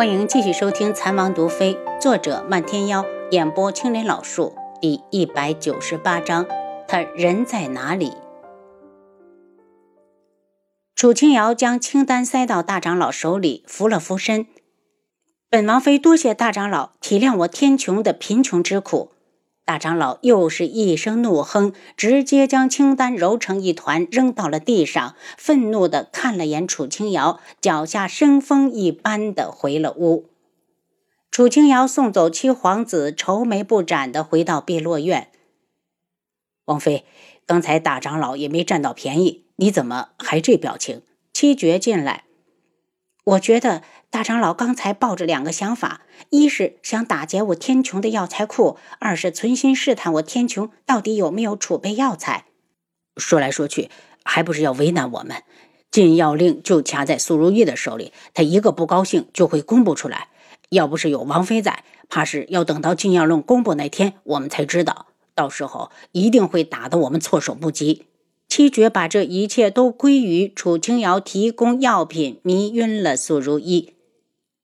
欢迎继续收听《残王毒妃》，作者漫天妖，演播青莲老树，第一百九十八章，他人在哪里？楚清瑶将清单塞到大长老手里，扶了扶身。本王妃多谢大长老体谅我天穹的贫穷之苦。大长老又是一声怒哼，直接将清单揉成一团扔到了地上，愤怒的看了眼楚清瑶，脚下生风一般的回了屋。楚清瑶送走七皇子，愁眉不展的回到碧落院。王妃，刚才大长老也没占到便宜，你怎么还这表情？七绝进来，我觉得。大长老刚才抱着两个想法：一是想打劫我天穹的药材库，二是存心试探我天穹到底有没有储备药材。说来说去，还不是要为难我们。禁药令就掐在苏如意的手里，他一个不高兴就会公布出来。要不是有王妃在，怕是要等到禁药令公布那天我们才知道。到时候一定会打得我们措手不及。七绝把这一切都归于楚清瑶提供药品迷晕了苏如意。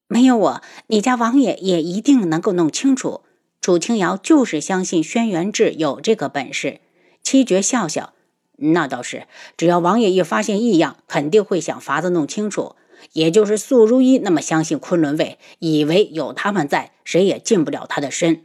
没有我，你家王爷也一定能够弄清楚。楚清瑶就是相信轩辕志有这个本事。七绝笑笑，那倒是，只要王爷一发现异样，肯定会想法子弄清楚。也就是素如一那么相信昆仑卫，以为有他们在，谁也近不了他的身。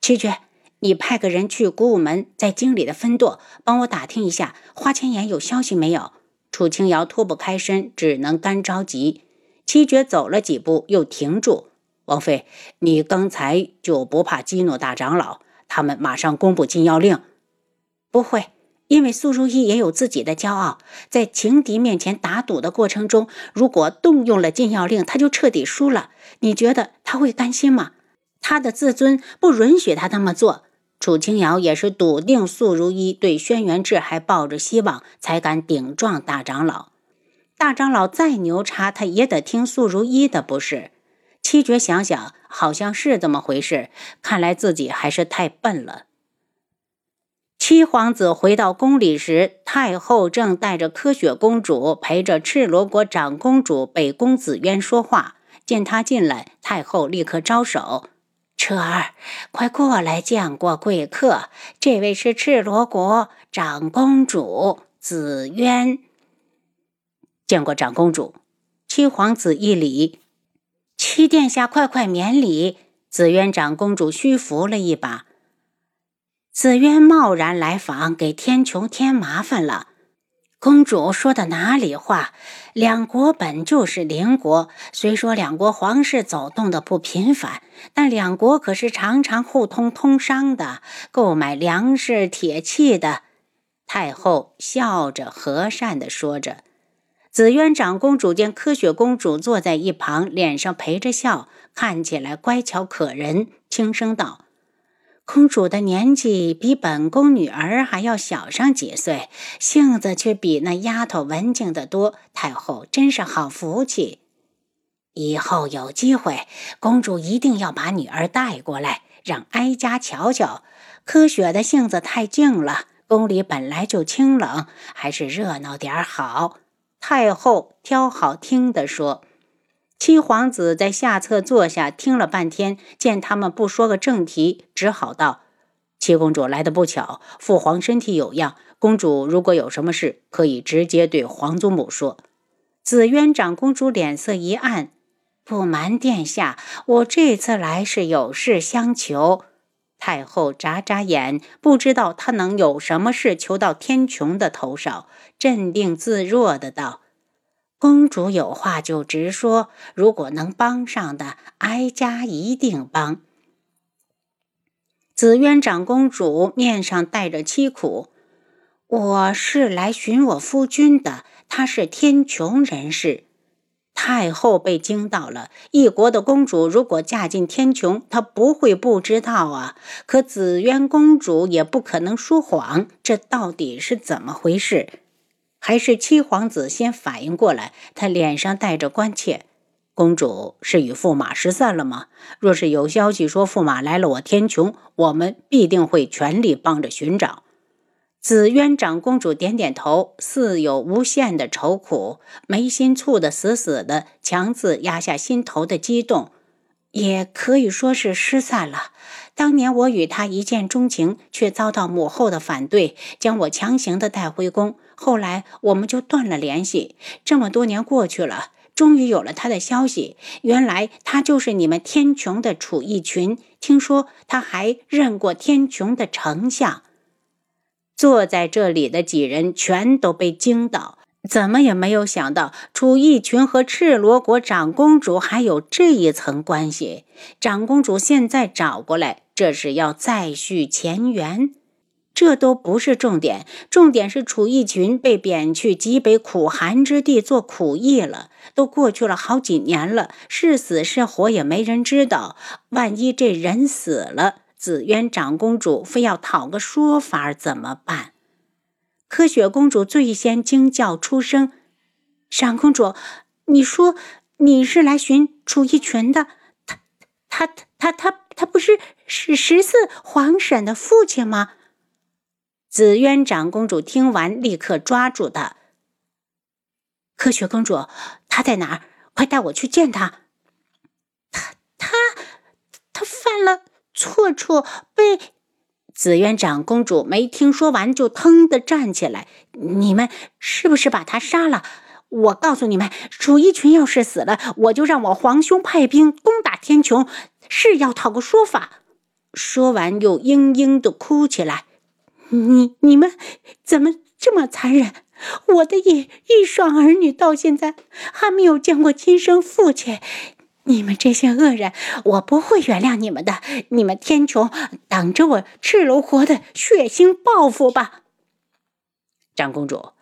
七绝，你派个人去古武门，在京里的分舵，帮我打听一下花千颜有消息没有。楚清瑶脱不开身，只能干着急。七绝走了几步，又停住。王妃，你刚才就不怕激怒大长老？他们马上公布禁药令。不会，因为苏如意也有自己的骄傲，在情敌面前打赌的过程中，如果动用了禁药令，他就彻底输了。你觉得他会甘心吗？他的自尊不允许他那么做。楚清瑶也是笃定苏如意对轩辕志还抱着希望，才敢顶撞大长老。大长老再牛叉，他也得听素如一的，不是？七绝想想，好像是这么回事。看来自己还是太笨了。七皇子回到宫里时，太后正带着柯雪公主陪着赤罗国长公主北宫紫渊说话。见他进来，太后立刻招手：“彻儿，快过来见过贵客。这位是赤罗国长公主紫渊。”见过长公主，七皇子一礼，七殿下快快免礼。紫渊长公主虚扶了一把。紫渊贸然来访，给天穹添麻烦了。公主说的哪里话？两国本就是邻国，虽说两国皇室走动的不频繁，但两国可是常常互通通商的，购买粮食、铁器的。太后笑着和善的说着。紫渊长公主见柯雪公主坐在一旁，脸上陪着笑，看起来乖巧可人，轻声道：“公主的年纪比本宫女儿还要小上几岁，性子却比那丫头文静得多。太后真是好福气。以后有机会，公主一定要把女儿带过来，让哀家瞧瞧。柯雪的性子太静了，宫里本来就清冷，还是热闹点好。”太后挑好听的说，七皇子在下侧坐下，听了半天，见他们不说个正题，只好道：“七公主来的不巧，父皇身体有恙，公主如果有什么事，可以直接对皇祖母说。”紫渊长公主脸色一暗，不瞒殿下，我这次来是有事相求。太后眨眨眼，不知道他能有什么事求到天穹的头上，镇定自若的道：“公主有话就直说，如果能帮上的，哀家一定帮。”紫渊长公主面上带着凄苦：“我是来寻我夫君的，他是天穹人士。”太后被惊到了。一国的公主如果嫁进天穹，她不会不知道啊。可紫渊公主也不可能说谎，这到底是怎么回事？还是七皇子先反应过来？他脸上带着关切：“公主是与驸马失散了吗？若是有消息说驸马来了我天穹，我们必定会全力帮着寻找。”紫渊长公主点点头，似有无限的愁苦，眉心蹙得死死的，强自压下心头的激动。也可以说是失散了。当年我与他一见钟情，却遭到母后的反对，将我强行的带回宫。后来我们就断了联系。这么多年过去了，终于有了他的消息。原来他就是你们天穹的楚义群。听说他还认过天穹的丞相。坐在这里的几人全都被惊到。怎么也没有想到，楚义群和赤罗国长公主还有这一层关系。长公主现在找过来，这是要再续前缘。这都不是重点，重点是楚义群被贬去极北苦寒之地做苦役了。都过去了好几年了，是死是活也没人知道。万一这人死了，紫渊长公主非要讨个说法，怎么办？柯雪公主最先惊叫出声：“长公主，你说你是来寻楚逸群的？他、他、他、他、他不是是十四皇婶的父亲吗？”紫渊长公主听完，立刻抓住他：“柯雪公主，他在哪儿？快带我去见！他、他、他犯错错，被……”紫苑长公主没听说完，就腾地站起来：“你们是不是把他杀了？我告诉你们，楚一群要是死了，我就让我皇兄派兵攻打天穹，是要讨个说法。”说完，又嘤嘤地哭起来：“你、你们怎么这么残忍？我的一一双儿女到现在还没有见过亲生父亲。”你们这些恶人，我不会原谅你们的！你们天穹等着我赤楼国的血腥报复吧！长公主，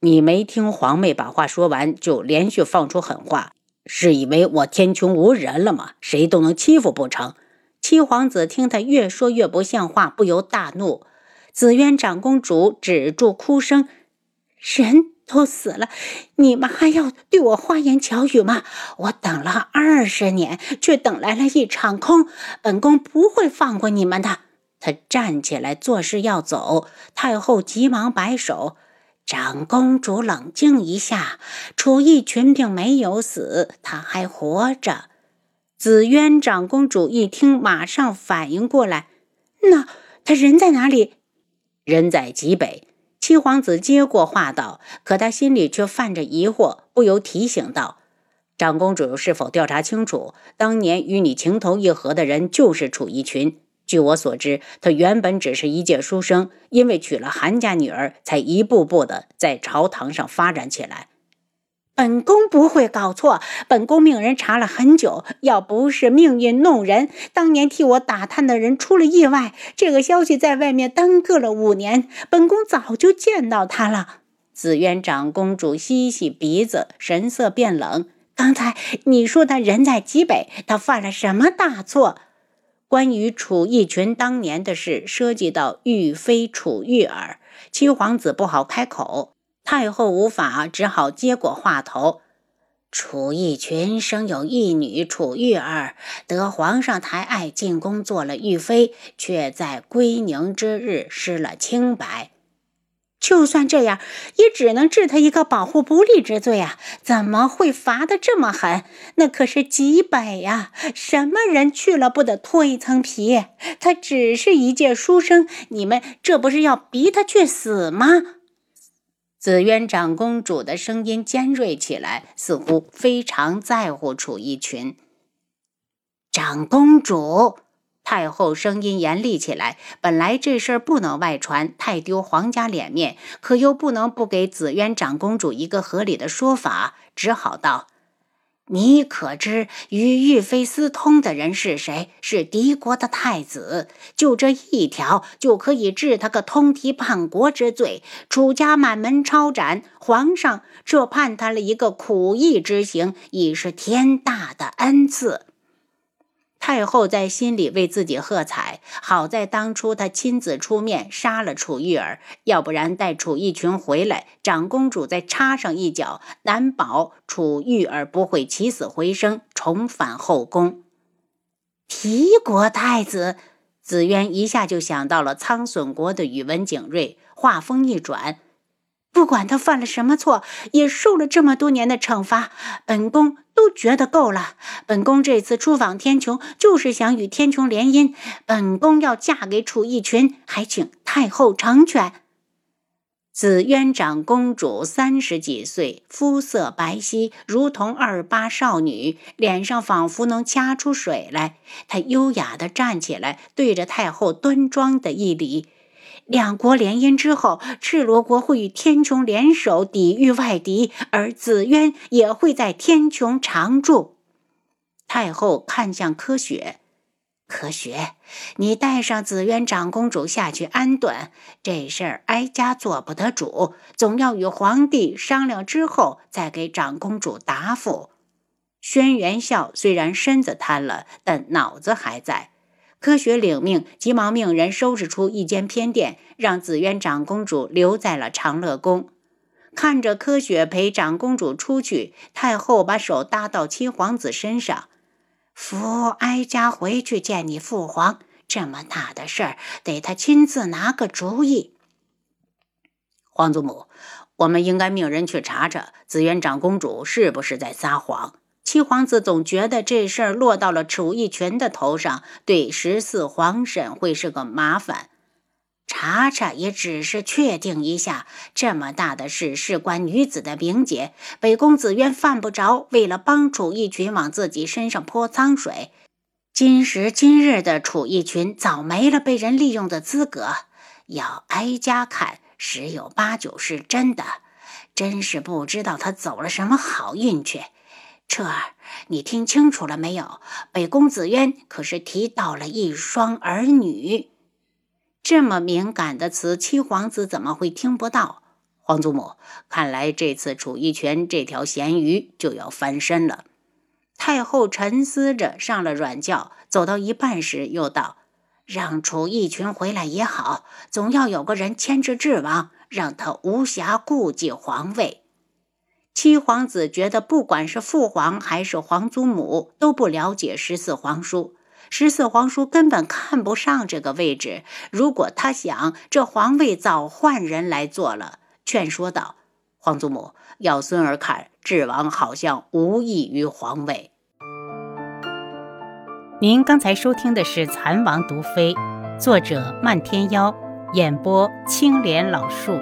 你没听皇妹把话说完，就连续放出狠话，是以为我天穹无人了吗？谁都能欺负不成？七皇子听他越说越不像话，不由大怒。紫渊长公主止住哭声，人。都死了，你们还要对我花言巧语吗？我等了二十年，却等来了一场空。本宫不会放过你们的。他站起来，作势要走。太后急忙摆手：“长公主，冷静一下。楚义群并没有死，他还活着。”紫渊长公主一听，马上反应过来：“那他人在哪里？”人在极北。七皇子接过话道，可他心里却泛着疑惑，不由提醒道：“长公主是否调查清楚，当年与你情投意合的人就是楚一群？据我所知，他原本只是一介书生，因为娶了韩家女儿，才一步步的在朝堂上发展起来。”本宫不会搞错，本宫命人查了很久，要不是命运弄人，当年替我打探的人出了意外，这个消息在外面耽搁了五年，本宫早就见到他了。紫渊长公主吸吸鼻子，神色变冷。刚才你说他人在极北，他犯了什么大错？关于楚义群当年的事，涉及到玉妃楚玉儿，七皇子不好开口。太后无法，只好接过话头。楚义群生有一女楚玉儿，得皇上抬爱进宫做了玉妃，却在归宁之日失了清白。就算这样，也只能治他一个保护不利之罪啊！怎么会罚的这么狠？那可是极北呀，什么人去了不得脱一层皮？他只是一介书生，你们这不是要逼他去死吗？紫渊长公主的声音尖锐起来，似乎非常在乎楚一群。长公主，太后声音严厉起来。本来这事儿不能外传，太丢皇家脸面，可又不能不给紫渊长公主一个合理的说法，只好道。你可知与玉妃私通的人是谁？是敌国的太子。就这一条，就可以治他个通敌叛国之罪。楚家满门抄斩，皇上这判他了一个苦役之刑，已是天大的恩赐。太后在心里为自己喝彩，好在当初她亲自出面杀了楚玉儿，要不然待楚义群回来，长公主再插上一脚，难保楚玉儿不会起死回生，重返后宫。敌国太子紫渊一下就想到了苍隼国的宇文景睿，话锋一转。不管他犯了什么错，也受了这么多年的惩罚，本宫都觉得够了。本宫这次出访天穹，就是想与天穹联姻。本宫要嫁给楚逸群，还请太后成全。紫渊长公主三十几岁，肤色白皙，如同二八少女，脸上仿佛能掐出水来。她优雅地站起来，对着太后端庄的一礼。两国联姻之后，赤罗国会与天穹联手抵御外敌，而紫渊也会在天穹常驻。太后看向柯雪，柯雪，你带上紫渊长公主下去安顿。这事儿哀家做不得主，总要与皇帝商量之后再给长公主答复。轩辕笑虽然身子瘫了，但脑子还在。柯雪领命，急忙命人收拾出一间偏殿，让紫渊长公主留在了长乐宫。看着柯雪陪长公主出去，太后把手搭到七皇子身上，扶哀家回去见你父皇。这么大的事儿，得他亲自拿个主意。皇祖母，我们应该命人去查查紫渊长公主是不是在撒谎。七皇子总觉得这事儿落到了楚逸群的头上，对十四皇婶会是个麻烦。查查也只是确定一下，这么大的事事关女子的名节，北宫子渊犯不着为了帮楚逸群往自己身上泼脏水。今时今日的楚逸群早没了被人利用的资格，要哀家看，十有八九是真的。真是不知道他走了什么好运去。彻儿，你听清楚了没有？北宫子渊可是提到了一双儿女，这么敏感的词，七皇子怎么会听不到？皇祖母，看来这次楚逸泉这条咸鱼就要翻身了。太后沉思着上了软轿，走到一半时又道：“让楚逸群回来也好，总要有个人牵制智王，让他无暇顾及皇位。”七皇子觉得，不管是父皇还是皇祖母，都不了解十四皇叔。十四皇叔根本看不上这个位置。如果他想，这皇位早换人来做了。劝说道：“皇祖母，要孙儿看，智王好像无异于皇位。”您刚才收听的是《蚕王毒妃》，作者漫天妖，演播青莲老树。